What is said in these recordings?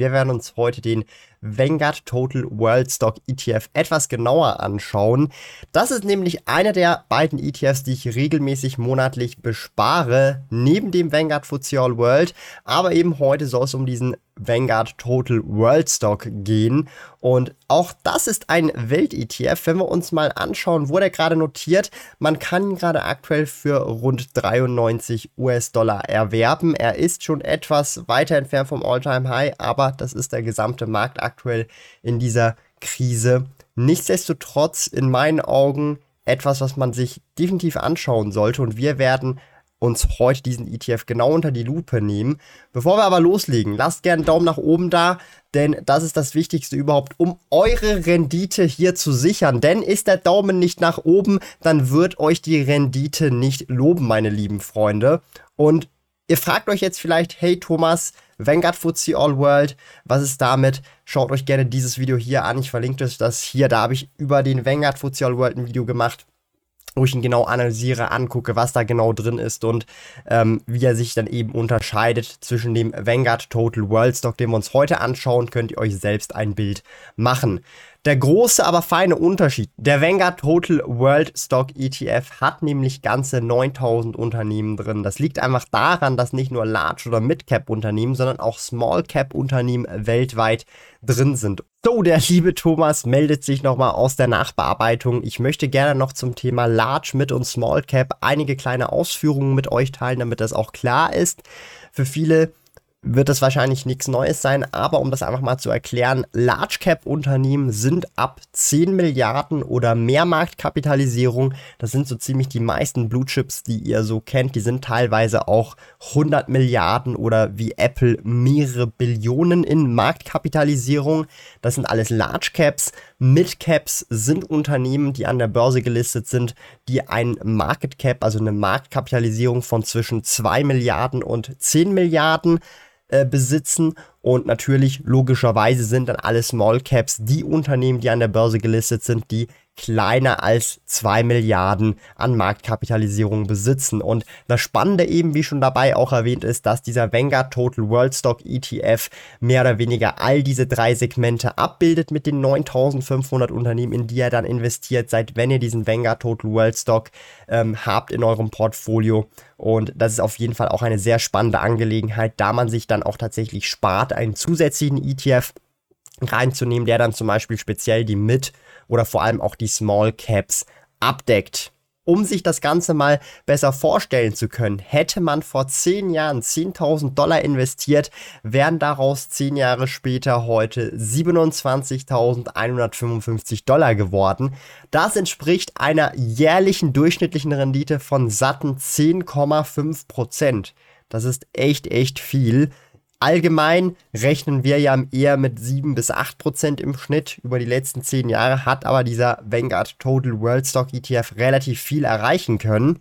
Wir werden uns heute den Vanguard Total World Stock ETF etwas genauer anschauen. Das ist nämlich einer der beiden ETFs, die ich regelmäßig monatlich bespare, neben dem Vanguard FTSE All World. Aber eben heute soll es um diesen Vanguard Total World Stock gehen. Und auch das ist ein Welt-ETF. Wenn wir uns mal anschauen, wo der gerade notiert, man kann ihn gerade aktuell für rund 93 US-Dollar erwerben. Er ist schon etwas weiter entfernt vom All-Time-High, aber das ist der gesamte Markt aktuell in dieser Krise. Nichtsdestotrotz in meinen Augen etwas, was man sich definitiv anschauen sollte. Und wir werden uns heute diesen ETF genau unter die Lupe nehmen. Bevor wir aber loslegen, lasst gerne einen Daumen nach oben da, denn das ist das Wichtigste überhaupt, um eure Rendite hier zu sichern. Denn ist der Daumen nicht nach oben, dann wird euch die Rendite nicht loben, meine lieben Freunde. Und ihr fragt euch jetzt vielleicht, hey Thomas, Vanguard FTSE All World, was ist damit? Schaut euch gerne dieses Video hier an. Ich verlinke euch das hier. Da habe ich über den Vanguard FTSE All World ein Video gemacht wo ich ihn genau analysiere, angucke, was da genau drin ist und ähm, wie er sich dann eben unterscheidet zwischen dem Vanguard Total World Stock, den wir uns heute anschauen, könnt ihr euch selbst ein Bild machen. Der große, aber feine Unterschied. Der Vanguard Total World Stock ETF hat nämlich ganze 9000 Unternehmen drin. Das liegt einfach daran, dass nicht nur Large- oder Mid-Cap-Unternehmen, sondern auch Small-Cap-Unternehmen weltweit drin sind. So, der liebe Thomas meldet sich nochmal aus der Nachbearbeitung. Ich möchte gerne noch zum Thema Large, Mid und Small Cap einige kleine Ausführungen mit euch teilen, damit das auch klar ist. Für viele wird das wahrscheinlich nichts Neues sein, aber um das einfach mal zu erklären, Large Cap Unternehmen sind ab 10 Milliarden oder mehr Marktkapitalisierung, das sind so ziemlich die meisten Blue Chips, die ihr so kennt, die sind teilweise auch 100 Milliarden oder wie Apple mehrere Billionen in Marktkapitalisierung. Das sind alles Large Caps. Mid Caps sind Unternehmen, die an der Börse gelistet sind, die ein Market Cap, also eine Marktkapitalisierung von zwischen 2 Milliarden und 10 Milliarden äh, besitzen. Und natürlich, logischerweise sind dann alle Small Caps die Unternehmen, die an der Börse gelistet sind, die kleiner als 2 Milliarden an Marktkapitalisierung besitzen. Und das Spannende eben, wie schon dabei auch erwähnt ist, dass dieser Vanguard Total World Stock ETF mehr oder weniger all diese drei Segmente abbildet mit den 9500 Unternehmen, in die er dann investiert seid, wenn ihr diesen Vanguard Total World Stock ähm, habt in eurem Portfolio. Und das ist auf jeden Fall auch eine sehr spannende Angelegenheit, da man sich dann auch tatsächlich spart, einen zusätzlichen ETF reinzunehmen, der dann zum Beispiel speziell die Mid- oder vor allem auch die Small Caps abdeckt. Um sich das Ganze mal besser vorstellen zu können, hätte man vor 10 Jahren 10.000 Dollar investiert, wären daraus 10 Jahre später heute 27.155 Dollar geworden. Das entspricht einer jährlichen durchschnittlichen Rendite von satten 10,5 Prozent. Das ist echt, echt viel. Allgemein rechnen wir ja eher mit 7 bis 8 Prozent im Schnitt über die letzten 10 Jahre, hat aber dieser Vanguard Total World Stock ETF relativ viel erreichen können.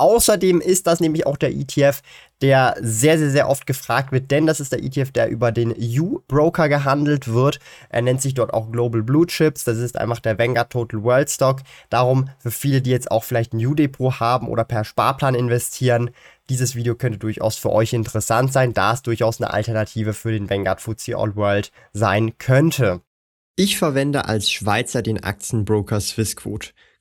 Außerdem ist das nämlich auch der ETF, der sehr, sehr, sehr oft gefragt wird, denn das ist der ETF, der über den U-Broker gehandelt wird. Er nennt sich dort auch Global Blue Chips. Das ist einfach der Vanguard Total World Stock. Darum für viele, die jetzt auch vielleicht ein U-Depot haben oder per Sparplan investieren, dieses Video könnte durchaus für euch interessant sein, da es durchaus eine Alternative für den Vanguard FTSE All World sein könnte. Ich verwende als Schweizer den Aktienbroker Swissquote.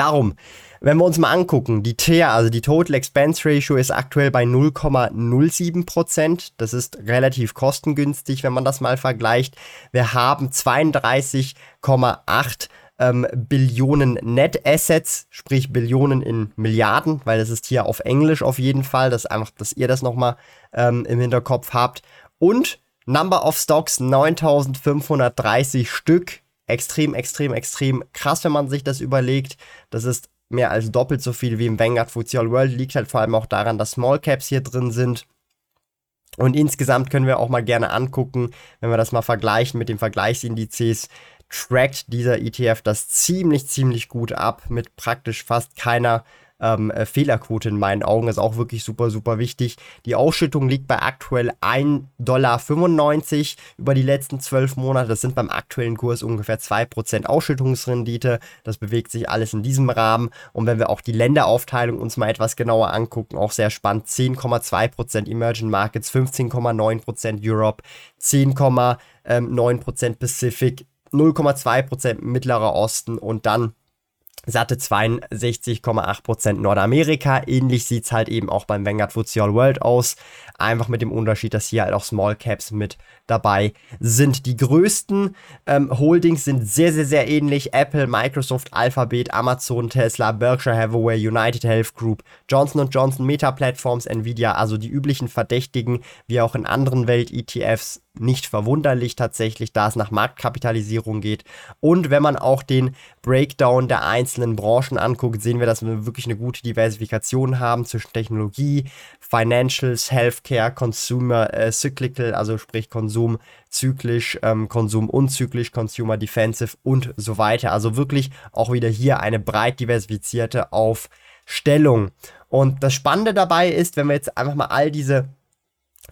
Darum, wenn wir uns mal angucken, die TER, also die Total Expense Ratio, ist aktuell bei 0,07%. Das ist relativ kostengünstig, wenn man das mal vergleicht. Wir haben 32,8 ähm, Billionen Net Assets, sprich Billionen in Milliarden, weil das ist hier auf Englisch auf jeden Fall, dass einfach, dass ihr das nochmal ähm, im Hinterkopf habt. Und Number of Stocks 9530 Stück. Extrem, extrem, extrem krass, wenn man sich das überlegt. Das ist mehr als doppelt so viel wie im Vanguard FTSE World. Liegt halt vor allem auch daran, dass Small Caps hier drin sind. Und insgesamt können wir auch mal gerne angucken, wenn wir das mal vergleichen mit den Vergleichsindizes, trackt dieser ETF das ziemlich, ziemlich gut ab mit praktisch fast keiner ähm, äh, Fehlerquote in meinen Augen. ist auch wirklich super, super wichtig. Die Ausschüttung liegt bei aktuell 1,95 Dollar über die letzten zwölf Monate. Das sind beim aktuellen Kurs ungefähr 2% Ausschüttungsrendite. Das bewegt sich alles in diesem Rahmen. Und wenn wir auch die Länderaufteilung uns mal etwas genauer angucken, auch sehr spannend. 10,2% Emerging Markets, 15,9% Europe, 10,9% Pacific, 0,2% Mittlerer Osten und dann satte 62,8% Nordamerika. Ähnlich sieht es halt eben auch beim Vanguard FTSE All World aus. Einfach mit dem Unterschied, dass hier halt auch Small Caps mit dabei sind. Die größten ähm, Holdings sind sehr, sehr, sehr ähnlich. Apple, Microsoft, Alphabet, Amazon, Tesla, Berkshire Hathaway, United Health Group, Johnson Johnson, Meta Platforms, Nvidia, also die üblichen Verdächtigen, wie auch in anderen Welt-ETFs nicht verwunderlich tatsächlich, da es nach Marktkapitalisierung geht. Und wenn man auch den Breakdown der einzelnen Branchen anguckt, sehen wir, dass wir wirklich eine gute Diversifikation haben zwischen Technologie, Financials, Healthcare, Consumer, äh, Cyclical, also sprich Konsum zyklisch, ähm, Konsum unzyklisch, Consumer Defensive und so weiter. Also wirklich auch wieder hier eine breit diversifizierte Aufstellung. Und das Spannende dabei ist, wenn wir jetzt einfach mal all diese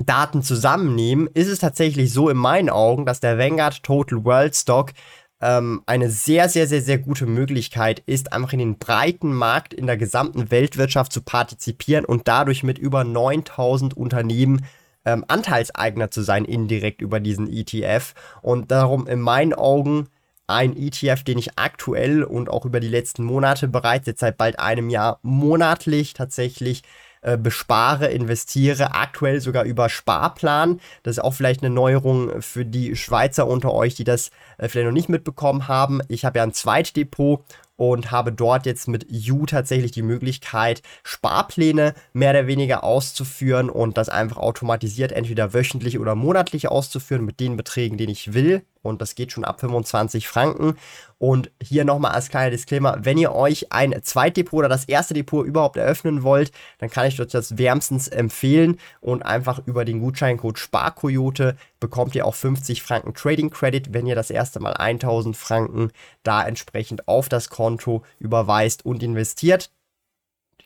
Daten zusammennehmen, ist es tatsächlich so in meinen Augen, dass der Vanguard Total World Stock ähm, eine sehr, sehr, sehr, sehr gute Möglichkeit ist, einfach in den breiten Markt in der gesamten Weltwirtschaft zu partizipieren und dadurch mit über 9000 Unternehmen ähm, Anteilseigner zu sein, indirekt über diesen ETF. Und darum in meinen Augen ein ETF, den ich aktuell und auch über die letzten Monate bereits, jetzt seit bald einem Jahr monatlich tatsächlich äh, bespare, investiere, aktuell sogar über Sparplan. Das ist auch vielleicht eine Neuerung für die Schweizer unter euch, die das äh, vielleicht noch nicht mitbekommen haben. Ich habe ja ein Zweitdepot und habe dort jetzt mit You tatsächlich die Möglichkeit, Sparpläne mehr oder weniger auszuführen und das einfach automatisiert entweder wöchentlich oder monatlich auszuführen mit den Beträgen, den ich will. Und das geht schon ab 25 Franken. Und hier nochmal als kleiner Disclaimer, wenn ihr euch ein Zweitdepot oder das erste Depot überhaupt eröffnen wollt, dann kann ich euch das wärmstens empfehlen und einfach über den Gutscheincode Sparkoyote bekommt ihr auch 50 Franken Trading Credit, wenn ihr das erste Mal 1000 Franken da entsprechend auf das Konto überweist und investiert.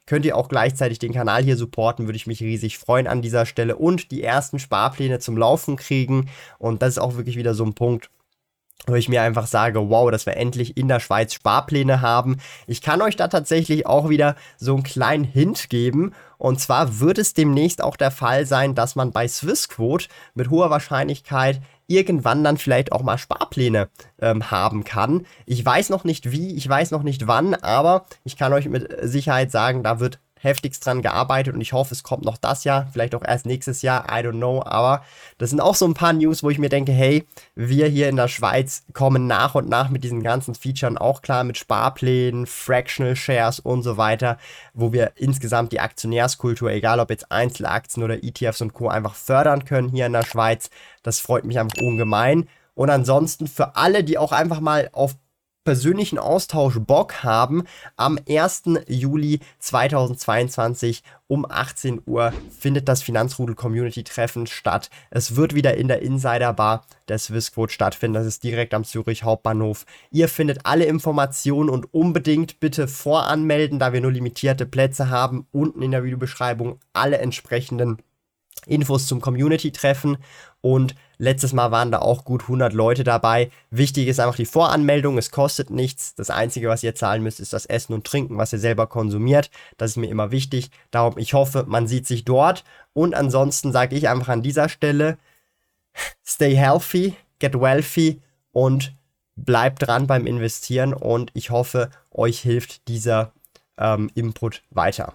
Könnt ihr auch gleichzeitig den Kanal hier supporten, würde ich mich riesig freuen an dieser Stelle und die ersten Sparpläne zum Laufen kriegen. Und das ist auch wirklich wieder so ein Punkt, wo ich mir einfach sage, wow, dass wir endlich in der Schweiz Sparpläne haben. Ich kann euch da tatsächlich auch wieder so einen kleinen Hint geben. Und zwar wird es demnächst auch der Fall sein, dass man bei Swissquote mit hoher Wahrscheinlichkeit irgendwann dann vielleicht auch mal Sparpläne ähm, haben kann. Ich weiß noch nicht wie, ich weiß noch nicht wann, aber ich kann euch mit Sicherheit sagen, da wird heftigst dran gearbeitet und ich hoffe, es kommt noch das Jahr, vielleicht auch erst nächstes Jahr, I don't know, aber das sind auch so ein paar News, wo ich mir denke, hey, wir hier in der Schweiz kommen nach und nach mit diesen ganzen Features auch klar, mit Sparplänen, Fractional Shares und so weiter, wo wir insgesamt die Aktionärskultur, egal ob jetzt Einzelaktien oder ETFs und Co. einfach fördern können hier in der Schweiz. Das freut mich einfach ungemein. Und ansonsten für alle, die auch einfach mal auf persönlichen Austausch Bock haben, am 1. Juli 2022 um 18 Uhr findet das Finanzrudel Community Treffen statt. Es wird wieder in der Insider Bar der Swissquote stattfinden. Das ist direkt am Zürich Hauptbahnhof. Ihr findet alle Informationen und unbedingt bitte voranmelden, da wir nur limitierte Plätze haben. Unten in der Videobeschreibung alle entsprechenden Infos zum Community-Treffen und letztes Mal waren da auch gut 100 Leute dabei. Wichtig ist einfach die Voranmeldung, es kostet nichts. Das Einzige, was ihr zahlen müsst, ist das Essen und Trinken, was ihr selber konsumiert. Das ist mir immer wichtig. Darum, ich hoffe, man sieht sich dort. Und ansonsten sage ich einfach an dieser Stelle, stay healthy, get wealthy und bleibt dran beim Investieren und ich hoffe, euch hilft dieser ähm, Input weiter.